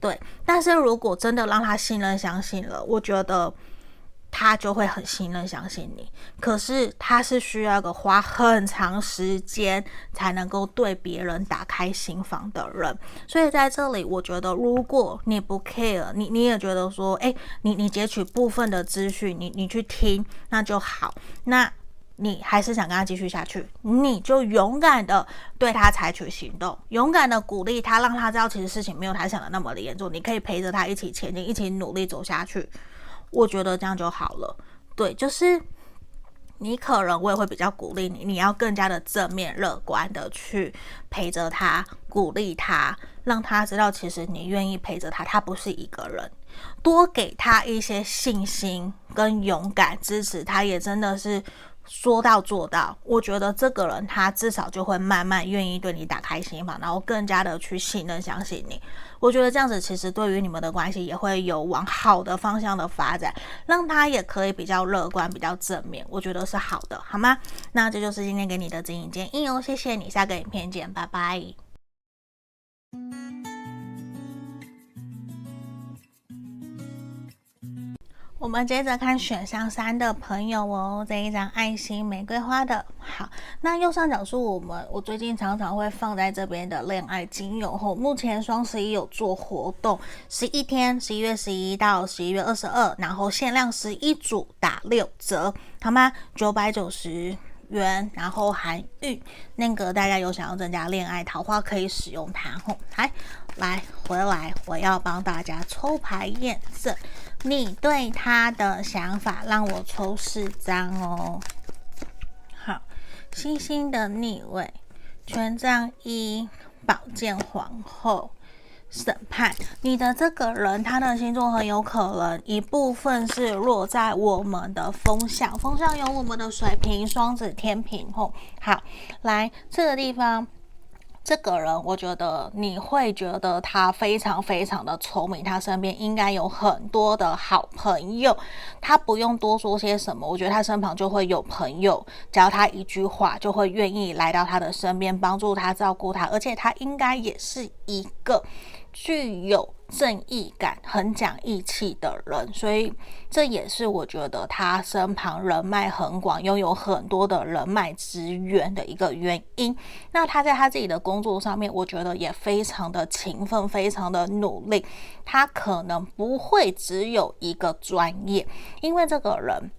对，但是如果真的让他信任、相信了，我觉得。他就会很信任、相信你，可是他是需要一个花很长时间才能够对别人打开心房的人。所以在这里，我觉得如果你不 care，你你也觉得说，诶，你你截取部分的资讯，你你去听，那就好。那你还是想跟他继续下去，你就勇敢的对他采取行动，勇敢的鼓励他，让他知道其实事情没有他想的那么的严重。你可以陪着他一起前进，一起努力走下去。我觉得这样就好了，对，就是你可能我也会比较鼓励你，你要更加的正面乐观的去陪着他，鼓励他，让他知道其实你愿意陪着他，他不是一个人，多给他一些信心跟勇敢支持，他也真的是。说到做到，我觉得这个人他至少就会慢慢愿意对你打开心房，然后更加的去信任、相信你。我觉得这样子其实对于你们的关系也会有往好的方向的发展，让他也可以比较乐观、比较正面，我觉得是好的，好吗？那这就是今天给你的指引建议哦，谢谢你，下个影片见，拜拜。我们接着看选项三的朋友哦，这一张爱心玫瑰花的。好，那右上角是我们我最近常常会放在这边的恋爱精油后，目前双十一有做活动，十一天，十一月十一到十一月二十二，然后限量十一组打六折，好吗？九百九十元，然后含玉，那个大家有想要增加恋爱桃花可以使用它。吼，来来回来，我要帮大家抽牌验证你对他的想法，让我抽四张哦。好，星星的逆位，权杖一，宝剑皇后。审判你的这个人，他的星座很有可能一部分是落在我们的风象，风象有我们的水瓶、双子、天秤。吼，好，来这个地方，这个人，我觉得你会觉得他非常非常的聪明，他身边应该有很多的好朋友，他不用多说些什么，我觉得他身旁就会有朋友，只要他一句话，就会愿意来到他的身边，帮助他、照顾他，而且他应该也是一个。具有正义感、很讲义气的人，所以这也是我觉得他身旁人脉很广，拥有很多的人脉资源的一个原因。那他在他自己的工作上面，我觉得也非常的勤奋，非常的努力。他可能不会只有一个专业，因为这个人。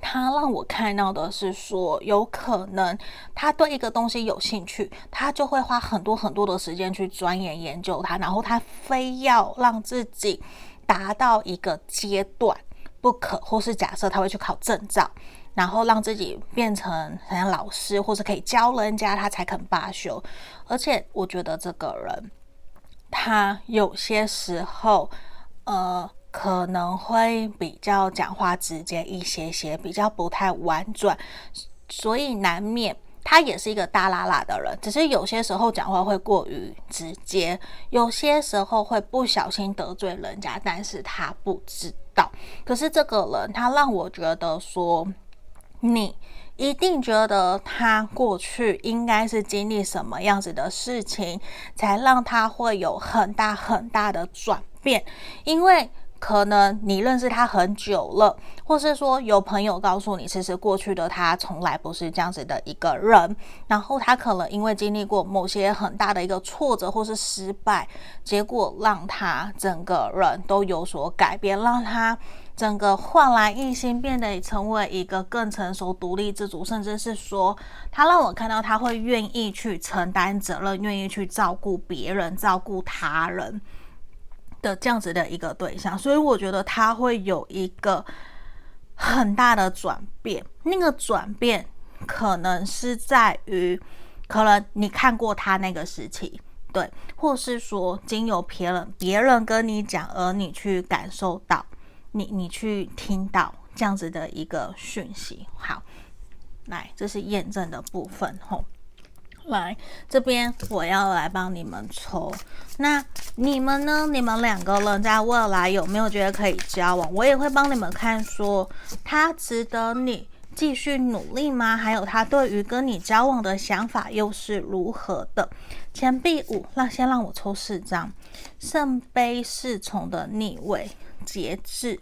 他让我看到的是说，有可能他对一个东西有兴趣，他就会花很多很多的时间去钻研研究它，然后他非要让自己达到一个阶段不可，或是假设他会去考证照，然后让自己变成很像老师，或是可以教人家，他才肯罢休。而且我觉得这个人，他有些时候，呃。可能会比较讲话直接一些些，比较不太婉转，所以难免他也是一个大剌剌的人。只是有些时候讲话会过于直接，有些时候会不小心得罪人家，但是他不知道。可是这个人，他让我觉得说，你一定觉得他过去应该是经历什么样子的事情，才让他会有很大很大的转变，因为。可能你认识他很久了，或是说有朋友告诉你，其实过去的他从来不是这样子的一个人。然后他可能因为经历过某些很大的一个挫折或是失败，结果让他整个人都有所改变，让他整个焕然一新，变得成为一个更成熟、独立自主，甚至是说他让我看到他会愿意去承担责任，愿意去照顾别人、照顾他人。的这样子的一个对象，所以我觉得他会有一个很大的转变。那个转变可能是在于，可能你看过他那个时期，对，或是说经由别人别人跟你讲，而你去感受到，你你去听到这样子的一个讯息。好，来，这是验证的部分，吼。来这边，我要来帮你们抽。那你们呢？你们两个人在未来有没有觉得可以交往？我也会帮你们看，说他值得你继续努力吗？还有他对于跟你交往的想法又是如何的？钱币五，那先让我抽四张。圣杯侍从的逆位，节制。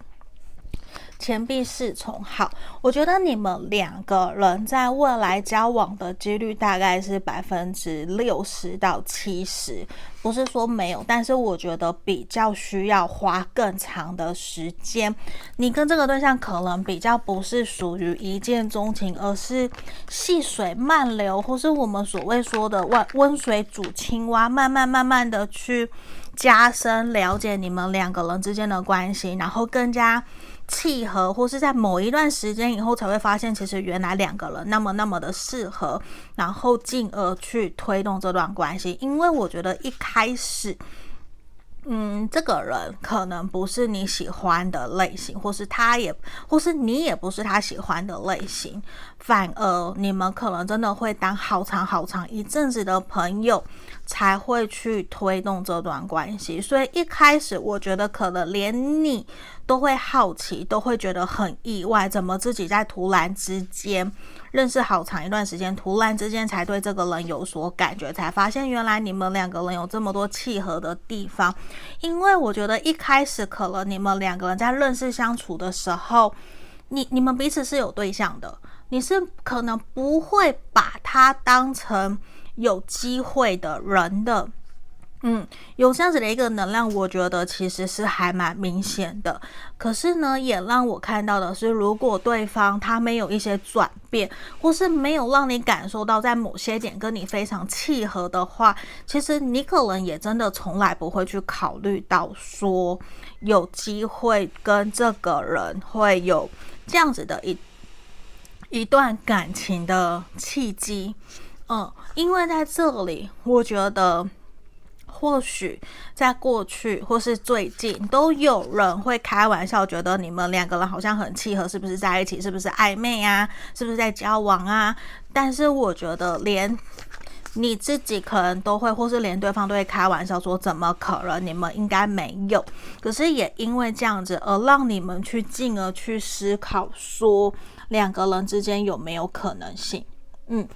钱币侍从，好，我觉得你们两个人在未来交往的几率大概是百分之六十到七十，不是说没有，但是我觉得比较需要花更长的时间。你跟这个对象可能比较不是属于一见钟情，而是细水慢流，或是我们所谓说的温温水煮青蛙，慢慢慢慢的去加深了解你们两个人之间的关系，然后更加。契合，或是在某一段时间以后才会发现，其实原来两个人那么那么的适合，然后进而去推动这段关系。因为我觉得一开始，嗯，这个人可能不是你喜欢的类型，或是他也，或是你也不是他喜欢的类型，反而你们可能真的会当好长好长一阵子的朋友，才会去推动这段关系。所以一开始，我觉得可能连你。都会好奇，都会觉得很意外，怎么自己在突然之间认识好长一段时间，突然之间才对这个人有所感觉，才发现原来你们两个人有这么多契合的地方。因为我觉得一开始可能你们两个人在认识相处的时候，你你们彼此是有对象的，你是可能不会把他当成有机会的人的。嗯，有这样子的一个能量，我觉得其实是还蛮明显的。可是呢，也让我看到的是，如果对方他没有一些转变，或是没有让你感受到在某些点跟你非常契合的话，其实你可能也真的从来不会去考虑到说有机会跟这个人会有这样子的一一段感情的契机。嗯，因为在这里，我觉得。或许在过去或是最近，都有人会开玩笑，觉得你们两个人好像很契合，是不是在一起？是不是暧昧啊？是不是在交往啊？但是我觉得，连你自己可能都会，或是连对方都会开玩笑说，怎么可能？你们应该没有。可是也因为这样子，而让你们去进而去思考，说两个人之间有没有可能性？嗯。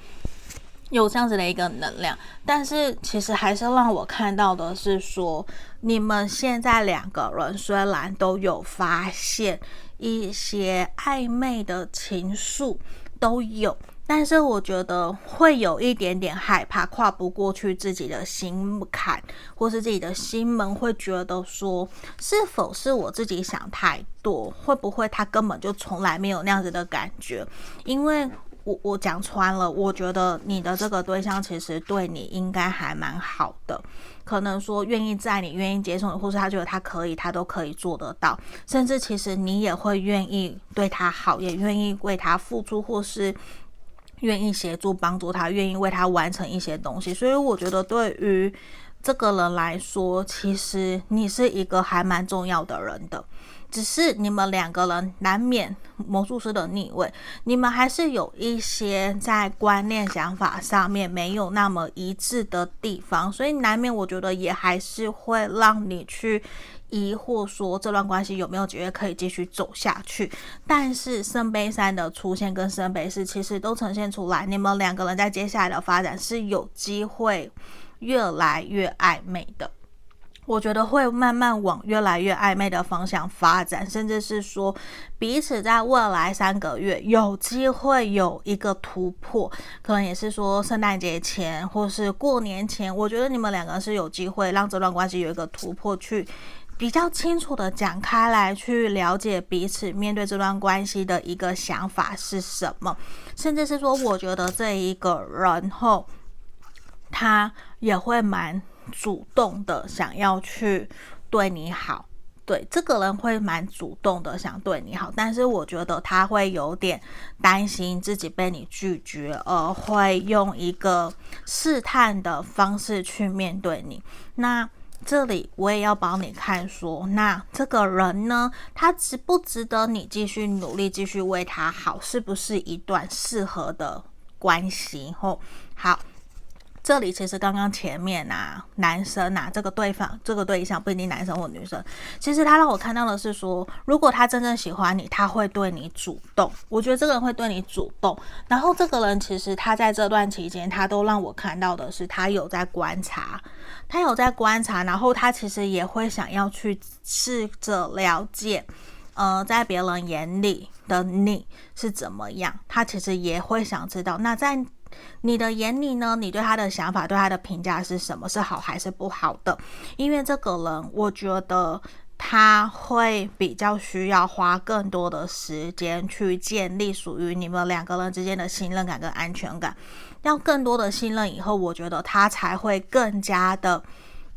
有这样子的一个能量，但是其实还是让我看到的是说，你们现在两个人虽然都有发现一些暧昧的情愫都有，但是我觉得会有一点点害怕，跨不过去自己的心坎，或是自己的心门，会觉得说，是否是我自己想太多？会不会他根本就从来没有那样子的感觉？因为。我我讲穿了，我觉得你的这个对象其实对你应该还蛮好的，可能说愿意在你愿意接受，或是他觉得他可以，他都可以做得到，甚至其实你也会愿意对他好，也愿意为他付出，或是愿意协助帮助他，愿意为他完成一些东西。所以我觉得对于这个人来说，其实你是一个还蛮重要的人的。只是你们两个人难免魔术师的逆位，你们还是有一些在观念想法上面没有那么一致的地方，所以难免我觉得也还是会让你去疑惑说这段关系有没有机会可以继续走下去。但是圣杯三的出现跟圣杯四其实都呈现出来，你们两个人在接下来的发展是有机会越来越暧昧的。我觉得会慢慢往越来越暧昧的方向发展，甚至是说彼此在未来三个月有机会有一个突破，可能也是说圣诞节前或是过年前，我觉得你们两个是有机会让这段关系有一个突破，去比较清楚的讲开来，去了解彼此面对这段关系的一个想法是什么，甚至是说，我觉得这一个人后他也会蛮。主动的想要去对你好，对，这个人会蛮主动的想对你好，但是我觉得他会有点担心自己被你拒绝，而会用一个试探的方式去面对你。那这里我也要帮你看说，那这个人呢，他值不值得你继续努力，继续为他好，是不是一段适合的关系？吼，好。这里其实刚刚前面啊，男生啊，这个对方这个对象不一定男生或女生，其实他让我看到的是说，如果他真正喜欢你，他会对你主动。我觉得这个人会对你主动。然后这个人其实他在这段期间，他都让我看到的是，他有在观察，他有在观察，然后他其实也会想要去试着了解，呃，在别人眼里的你是怎么样，他其实也会想知道。那在你的眼里呢？你对他的想法、对他的评价是什么？是好还是不好的？因为这个人，我觉得他会比较需要花更多的时间去建立属于你们两个人之间的信任感跟安全感。要更多的信任以后，我觉得他才会更加的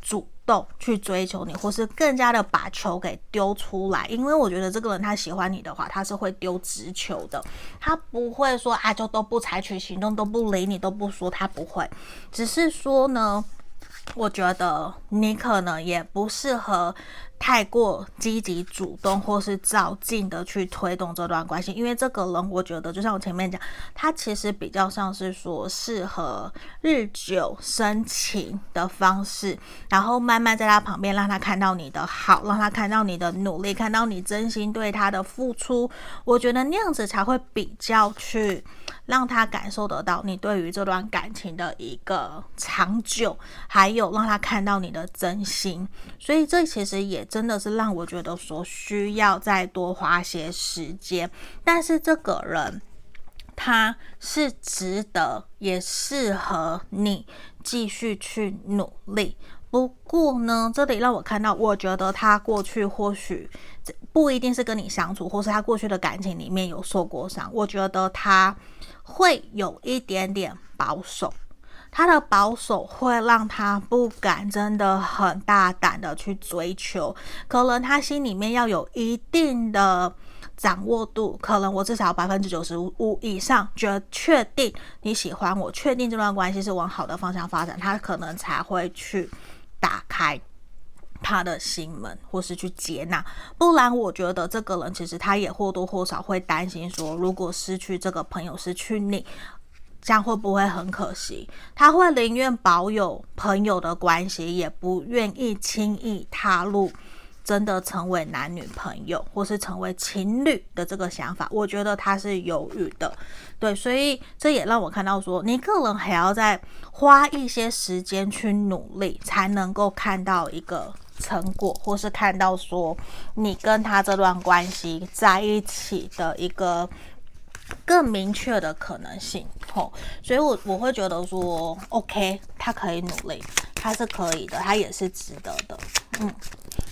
主。动去追求你，或是更加的把球给丢出来，因为我觉得这个人他喜欢你的话，他是会丢直球的，他不会说啊，就都不采取行动，都不理你，都不说，他不会，只是说呢，我觉得你可能也不适合。太过积极主动或是照进的去推动这段关系，因为这个人，我觉得就像我前面讲，他其实比较像是说适合日久生情的方式，然后慢慢在他旁边让他看到你的好，让他看到你的努力，看到你真心对他的付出，我觉得那样子才会比较去。让他感受得到你对于这段感情的一个长久，还有让他看到你的真心，所以这其实也真的是让我觉得说需要再多花些时间，但是这个人他是值得，也适合你继续去努力。不过呢，这里让我看到，我觉得他过去或许不一定是跟你相处，或是他过去的感情里面有受过伤。我觉得他会有一点点保守，他的保守会让他不敢真的很大胆的去追求，可能他心里面要有一定的。掌握度可能我至少百分之九十五以上，觉得确定你喜欢我，确定这段关系是往好的方向发展，他可能才会去打开他的心门，或是去接纳。不然，我觉得这个人其实他也或多或少会担心说，如果失去这个朋友，失去你，这样会不会很可惜？他会宁愿保有朋友的关系，也不愿意轻易踏入。真的成为男女朋友，或是成为情侣的这个想法，我觉得他是犹豫的，对，所以这也让我看到说，你个人还要再花一些时间去努力，才能够看到一个成果，或是看到说你跟他这段关系在一起的一个更明确的可能性，吼，所以我我会觉得说，OK，他可以努力，他是可以的，他也是值得的，嗯。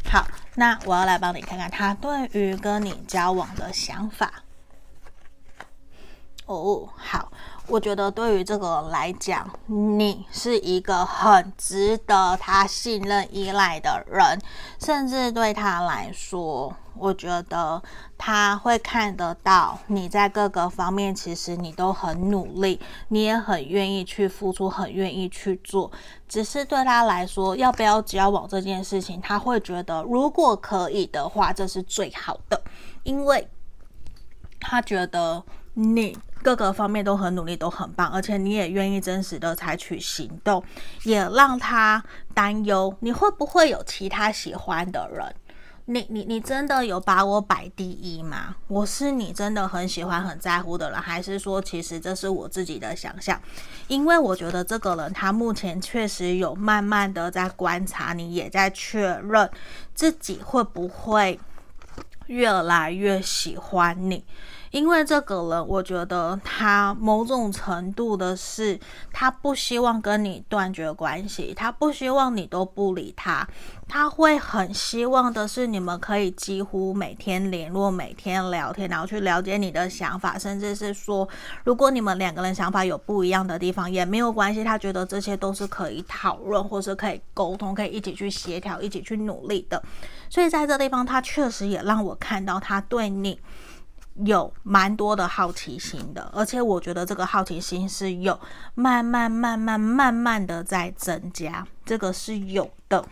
好，那我要来帮你看看他对于跟你交往的想法。哦，好，我觉得对于这个来讲，你是一个很值得他信任依赖的人，甚至对他来说。我觉得他会看得到你在各个方面，其实你都很努力，你也很愿意去付出，很愿意去做。只是对他来说，要不要交往这件事情，他会觉得如果可以的话，这是最好的，因为他觉得你各个方面都很努力，都很棒，而且你也愿意真实的采取行动，也让他担忧你会不会有其他喜欢的人。你你你真的有把我摆第一吗？我是你真的很喜欢很在乎的人，还是说其实这是我自己的想象？因为我觉得这个人他目前确实有慢慢的在观察你，也在确认自己会不会越来越喜欢你。因为这个人，我觉得他某种程度的是，他不希望跟你断绝关系，他不希望你都不理他，他会很希望的是你们可以几乎每天联络、每天聊天，然后去了解你的想法，甚至是说，如果你们两个人想法有不一样的地方也没有关系，他觉得这些都是可以讨论，或是可以沟通，可以一起去协调，一起去努力的。所以在这地方，他确实也让我看到他对你。有蛮多的好奇心的，而且我觉得这个好奇心是有慢慢、慢慢、慢慢的在增加，这个是有的。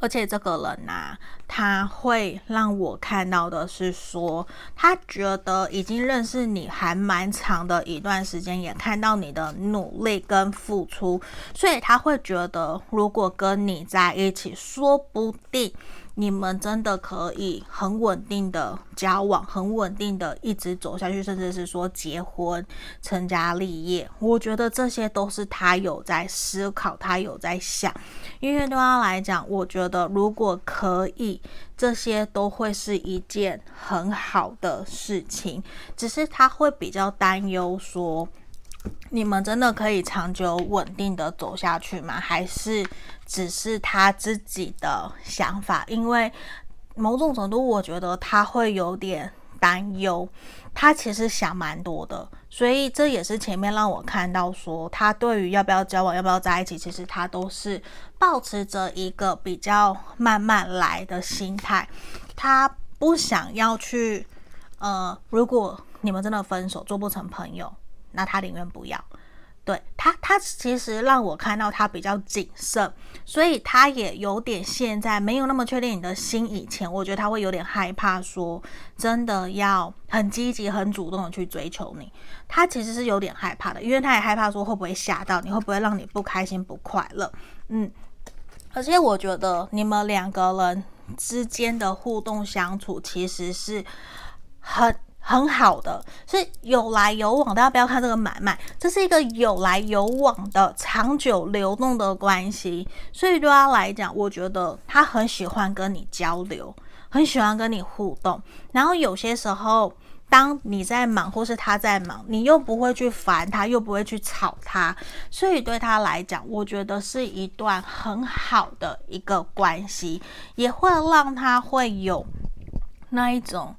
而且这个人呐、他会让我看到的是说，他觉得已经认识你还蛮长的一段时间，也看到你的努力跟付出，所以他会觉得，如果跟你在一起，说不定。你们真的可以很稳定的交往，很稳定的一直走下去，甚至是说结婚、成家立业。我觉得这些都是他有在思考，他有在想。因为对他来讲，我觉得如果可以，这些都会是一件很好的事情。只是他会比较担忧说。你们真的可以长久稳定的走下去吗？还是只是他自己的想法？因为某种程度，我觉得他会有点担忧。他其实想蛮多的，所以这也是前面让我看到说，他对于要不要交往、要不要在一起，其实他都是保持着一个比较慢慢来的心态。他不想要去，呃，如果你们真的分手，做不成朋友。那他宁愿不要，对他，他其实让我看到他比较谨慎，所以他也有点现在没有那么确定你的心。以前我觉得他会有点害怕，说真的要很积极、很主动的去追求你，他其实是有点害怕的，因为他也害怕说会不会吓到你，会不会让你不开心、不快乐。嗯，而且我觉得你们两个人之间的互动相处其实是很。很好的，是有来有往，大家不要看这个买卖，这是一个有来有往的长久流动的关系。所以对他来讲，我觉得他很喜欢跟你交流，很喜欢跟你互动。然后有些时候，当你在忙或是他在忙，你又不会去烦他，又不会去吵他，所以对他来讲，我觉得是一段很好的一个关系，也会让他会有那一种。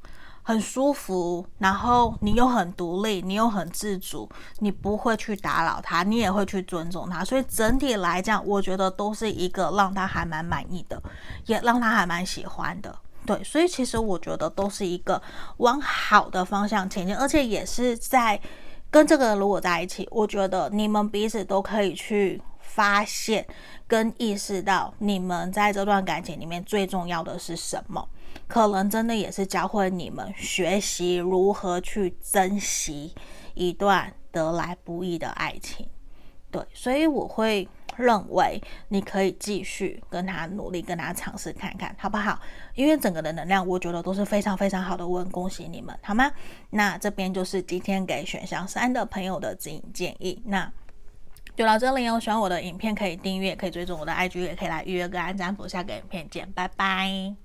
很舒服，然后你又很独立，你又很自主，你不会去打扰他，你也会去尊重他，所以整体来讲，我觉得都是一个让他还蛮满意的，也让他还蛮喜欢的。对，所以其实我觉得都是一个往好的方向前进，而且也是在跟这个人如果在一起，我觉得你们彼此都可以去发现跟意识到，你们在这段感情里面最重要的是什么。可能真的也是教会你们学习如何去珍惜一段得来不易的爱情，对，所以我会认为你可以继续跟他努力，跟他尝试看看，好不好？因为整个的能量，我觉得都是非常非常好的。我很恭喜你们，好吗？那这边就是今天给选项三的朋友的指引建议。那就到这里哦，喜欢我的影片可以订阅，可以追踪我的 IG，也可以来预约个安占卜。下个影片见，拜拜。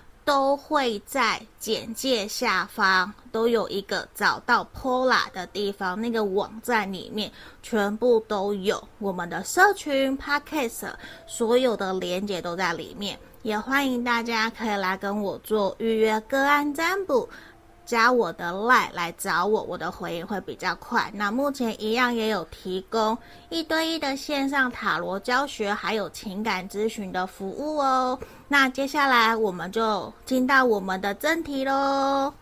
都会在简介下方都有一个找到 Pola 的地方，那个网站里面全部都有我们的社群 Podcast，所有的连接都在里面，也欢迎大家可以来跟我做预约个案占卜。加我的 LINE 来找我，我的回应会比较快。那目前一样也有提供一对一的线上塔罗教学，还有情感咨询的服务哦。那接下来我们就进到我们的正题喽。